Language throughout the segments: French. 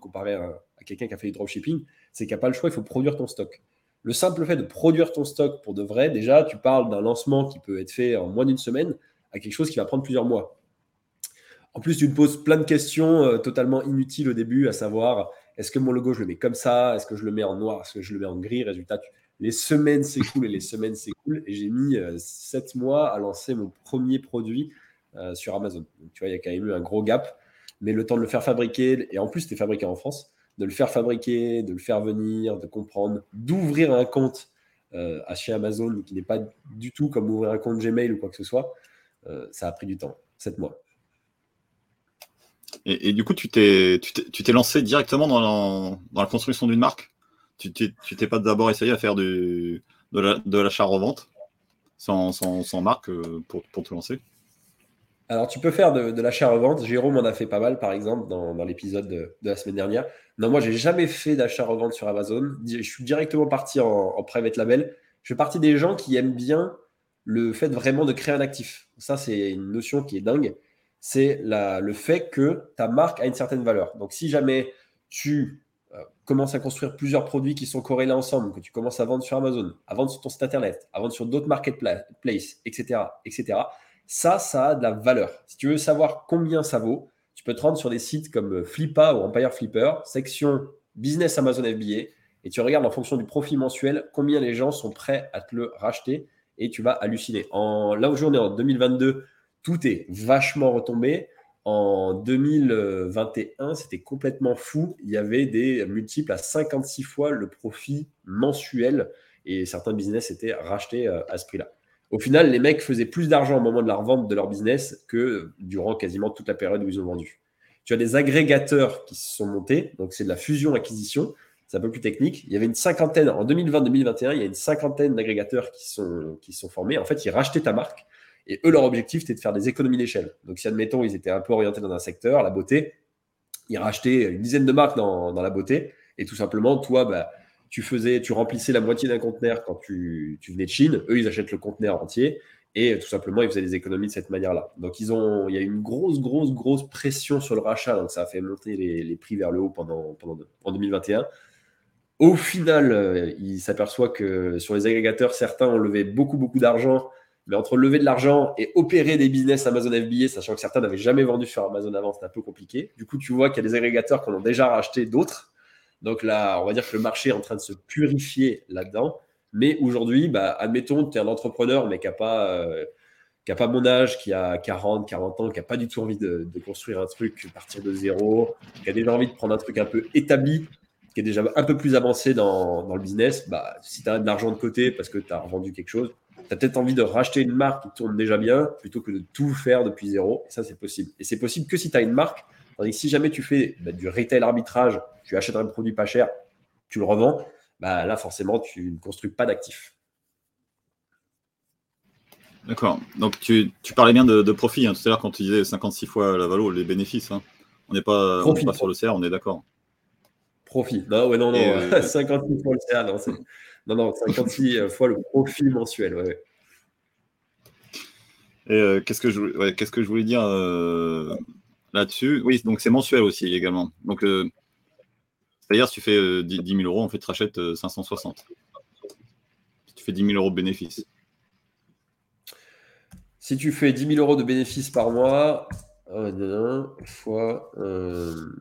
Comparé à, quelqu'un qui a fait du dropshipping, c'est qu'il n'y a pas le choix, il faut produire ton stock. Le simple fait de produire ton stock pour de vrai, déjà, tu parles d'un lancement qui peut être fait en moins d'une semaine à quelque chose qui va prendre plusieurs mois. En plus, tu te poses plein de questions euh, totalement inutiles au début, à savoir est-ce que mon logo, je le mets comme ça? Est-ce que je le mets en noir? Est-ce que je le mets en gris? Résultat, les semaines s'écoulent et les semaines s'écoulent. Et j'ai mis euh, sept mois à lancer mon premier produit euh, sur Amazon. Tu vois, il y a quand même eu un gros gap. Mais le temps de le faire fabriquer, et en plus, c'était fabriqué en France, de le faire fabriquer, de le faire venir, de comprendre, d'ouvrir un compte euh, à chez Amazon qui n'est pas du tout comme ouvrir un compte Gmail ou quoi que ce soit, ça a pris du temps, sept mois. Et, du coup, tu t'es, lancé directement dans la construction d'une marque? Tu t'es pas d'abord essayé à faire du, de l'achat-revente sans, sans, marque euh, pour, pour, te lancer? Alors, tu peux faire de, l'achat-revente. Jérôme en a fait pas mal, par exemple, dans, l'épisode de, la semaine dernière. Non, moi, j'ai jamais fait d'achat-revente sur Amazon. Je suis directement parti en, private label. Je fais partie des gens qui aiment bien le fait vraiment de créer un actif. Ça, c'est une notion qui est dingue. C'est le fait que ta marque a une certaine valeur. Donc, si jamais tu euh, commence à construire plusieurs produits qui sont corrélés ensemble, que tu commences à vendre sur Amazon, à vendre sur ton site internet, à vendre sur d'autres marketplaces, etc., etc., ça, ça a de la valeur. Si tu veux savoir combien ça vaut, tu peux te rendre sur des sites comme Flippa ou Empire Flipper, section business Amazon FBA, et tu regardes en fonction du profit mensuel combien les gens sont prêts à te le racheter, et tu vas halluciner. En, là où on est en 2022, tout est vachement retombé. En 2021, c'était complètement fou. Il y avait des multiples à 56 fois le profit mensuel et certains business étaient rachetés euh, à ce prix-là. Au final, les mecs faisaient plus d'argent au moment de la revente de leur business que durant quasiment toute la période où ils ont vendu. Tu as des agrégateurs qui se sont montés, donc c'est de la fusion-acquisition, c'est un peu plus technique. Il y avait une cinquantaine, en 2020-2021, il y a une cinquantaine d'agrégateurs qui sont, sont formés. En fait, ils rachetaient ta marque et eux, leur objectif, c'était de faire des économies d'échelle. Donc, si admettons, ils étaient un peu orientés dans un secteur, la beauté, ils rachetaient une dizaine de marques dans, la beauté. Et tout simplement, toi, bah, tu faisais, tu remplissais la moitié d'un conteneur quand tu, venais de Chine. Eux, ils achètent le conteneur entier. Et tout simplement, ils faisaient des économies de cette manière-là. Donc, ils ont, il y a une grosse, grosse, grosse pression sur le rachat. Donc, ça a fait monter les, prix vers le haut pendant, pendant en 2021. Au final, euh, ils s'aperçoivent que sur les agrégateurs, certains ont levé beaucoup, beaucoup d'argent mais entre lever de l'argent et opérer des business Amazon FBA, sachant que certains n'avaient jamais vendu sur Amazon avant, c'est un peu compliqué. Du coup, tu vois qu'il y a des agrégateurs qui en ont déjà racheté d'autres. Donc là, on va dire que le marché est en train de se purifier là-dedans. Mais aujourd'hui, bah, admettons tu es un entrepreneur, mais qui n'a pas, euh, pas mon âge, qui a 40, 40 ans, qui n'a pas du tout envie de, construire un truc partir de zéro, qui a déjà envie de prendre un truc un peu établi, qui est déjà un peu plus avancé dans, dans le business, bah, si tu as de l'argent de côté parce que tu as revendu quelque chose, tu as peut-être envie de racheter une marque qui tourne déjà bien plutôt que de tout faire depuis zéro. Et ça, c'est possible. Et c'est possible que si tu as une marque. Tandis que si jamais tu fais bah, du retail arbitrage, tu achètes un produit pas cher, tu le revends, bah, là, forcément, tu ne construis pas d'actifs. D'accord. Donc, tu, parlais bien de, profit hein, tout à l'heure quand tu disais 56 fois la valeur, les bénéfices. Hein. On n'est pas, pas, sur le CR, on est d'accord. Profit. Non, ouais, non, non. 56 euh, fois le CR, non, non, non, 56 fois le profil mensuel. Ouais, Et euh, qu'est-ce que je, qu'est-ce que je voulais dire euh, là-dessus Oui, donc c'est mensuel aussi également. Donc, euh, c'est-à-dire, si tu fais 10, 000 euros, en fait, tu rachètes 560. Si tu fais 10 000 euros de bénéfices. Si tu fais 10 000 euros de bénéfices par mois, 1 fois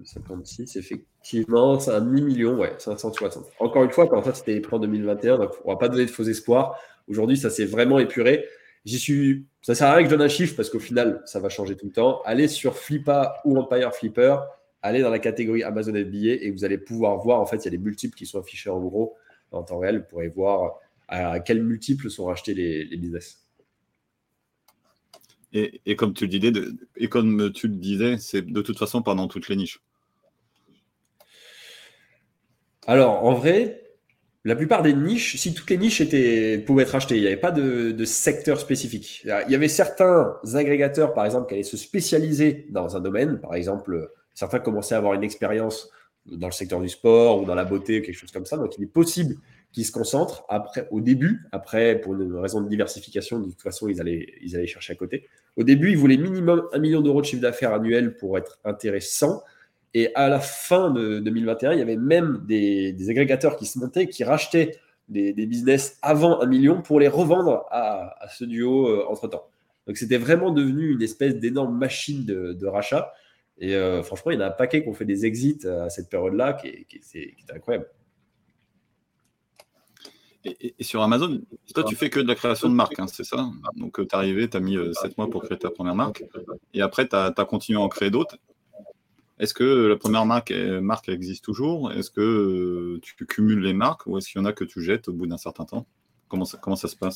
56, effectivement c'est un demi-million, ouais, 560. Encore une fois, quand ça, c'était en 2021, donc on ne va pas donner de faux espoirs. Aujourd'hui, ça s'est vraiment épuré. J'y suis. Ça sert à rien que je donne un chiffre parce qu'au final, ça va changer tout le temps. Allez sur Flippa ou Empire Flipper, allez dans la catégorie Amazon FBA et vous allez pouvoir voir. En fait, il y a des multiples qui sont affichés en gros en temps réel. Vous pourrez voir à quels multiples sont rachetés les, business. Et, et, comme tu le disais, et comme tu le disais, c'est de toute façon pendant toutes les niches. Alors, en vrai, la plupart des niches, si toutes les niches étaient, pouvaient être achetées, il n'y avait pas de, secteur spécifique. Il y avait certains agrégateurs, par exemple, qui allaient se spécialiser dans un domaine. Par exemple, certains commençaient à avoir une expérience dans le secteur du sport ou dans la beauté, quelque chose comme ça. Donc, il est possible qu'ils se concentrent après, au début. Après, pour une raison de diversification, de toute façon, ils allaient, ils allaient chercher à côté. Au début, ils voulaient minimum un million d'euros de chiffre d'affaires annuel pour être intéressant. Et à la fin de 2021, il y avait même des, agrégateurs qui se montaient, qui rachetaient des, business avant un million pour les revendre à, ce duo euh, entre-temps. Donc c'était vraiment devenu une espèce d'énorme machine de, rachat. Et euh, franchement, il y en a un paquet qui ont fait des exits à cette période-là qui, qui, est incroyable. Et, sur Amazon, toi, tu fais que de la création de marque, hein, c'est ça? Donc, tu es arrivé, tu as mis 7 euh, mois pour créer ta première marque. Et après, tu as, continué à en créer d'autres. Est-ce que la première marque, marque existe toujours? Est-ce que euh, tu cumules les marques ou est-ce qu'il y en a que tu jettes au bout d'un certain temps? Comment ça se passe?